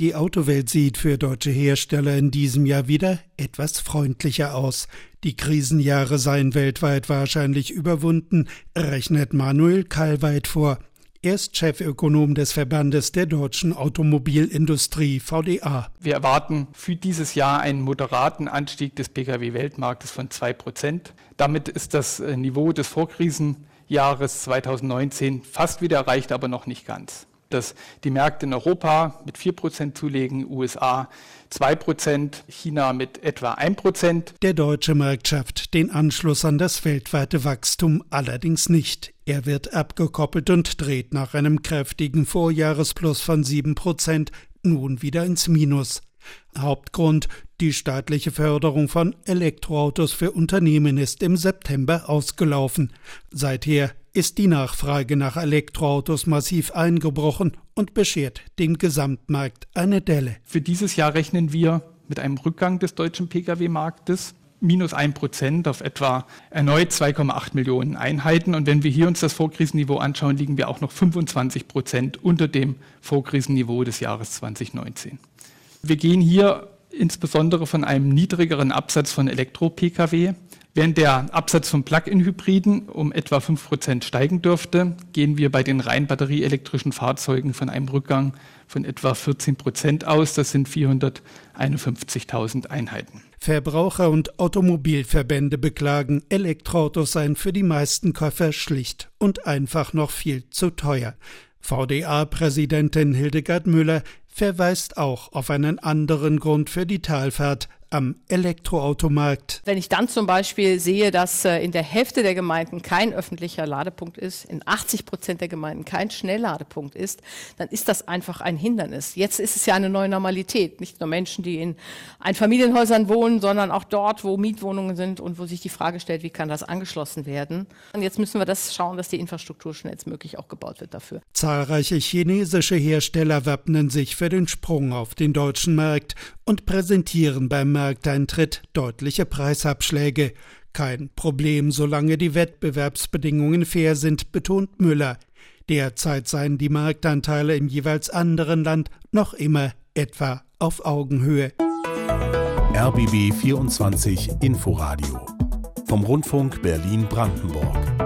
Die Autowelt sieht für deutsche Hersteller in diesem Jahr wieder etwas freundlicher aus. Die Krisenjahre seien weltweit wahrscheinlich überwunden, rechnet Manuel Kallweit vor. Er ist Chefökonom des Verbandes der deutschen Automobilindustrie VDA. Wir erwarten für dieses Jahr einen moderaten Anstieg des Pkw-Weltmarktes von 2 Prozent. Damit ist das äh, Niveau des Vorkrisenjahres 2019 fast wieder erreicht, aber noch nicht ganz dass die Märkte in Europa mit 4% zulegen, USA 2%, China mit etwa 1%. Der deutsche Markt schafft den Anschluss an das weltweite Wachstum allerdings nicht. Er wird abgekoppelt und dreht nach einem kräftigen Vorjahresplus von 7% nun wieder ins Minus. Hauptgrund die staatliche Förderung von Elektroautos für Unternehmen ist im September ausgelaufen. Seither ist die Nachfrage nach Elektroautos massiv eingebrochen und beschert dem Gesamtmarkt eine Delle. Für dieses Jahr rechnen wir mit einem Rückgang des deutschen Pkw-Marktes minus ein Prozent auf etwa erneut 2,8 Millionen Einheiten. Und wenn wir hier uns das Vorkrisenniveau anschauen, liegen wir auch noch 25 Prozent unter dem Vorkrisenniveau des Jahres 2019. Wir gehen hier insbesondere von einem niedrigeren Absatz von Elektro-Pkw Während der Absatz von Plug-in-Hybriden um etwa 5% steigen dürfte, gehen wir bei den rein batterieelektrischen Fahrzeugen von einem Rückgang von etwa 14% aus. Das sind 451.000 Einheiten. Verbraucher und Automobilverbände beklagen, Elektroautos seien für die meisten Käufer schlicht und einfach noch viel zu teuer. VDA-Präsidentin Hildegard Müller verweist auch auf einen anderen Grund für die Talfahrt am Elektroautomarkt. Wenn ich dann zum Beispiel sehe, dass äh, in der Hälfte der Gemeinden kein öffentlicher Ladepunkt ist, in 80 Prozent der Gemeinden kein Schnellladepunkt ist, dann ist das einfach ein Hindernis. Jetzt ist es ja eine neue Normalität. Nicht nur Menschen, die in Einfamilienhäusern wohnen, sondern auch dort, wo Mietwohnungen sind und wo sich die Frage stellt, wie kann das angeschlossen werden. Und jetzt müssen wir das schauen, dass die Infrastruktur schnellstmöglich auch gebaut wird dafür. Zahlreiche chinesische Hersteller wappnen sich für den Sprung auf den deutschen Markt und präsentieren beim Markteintritt deutliche Preisabschläge. Kein Problem, solange die Wettbewerbsbedingungen fair sind, betont Müller. Derzeit seien die Marktanteile im jeweils anderen Land noch immer etwa auf Augenhöhe. RBB 24 Inforadio vom Rundfunk Berlin-Brandenburg.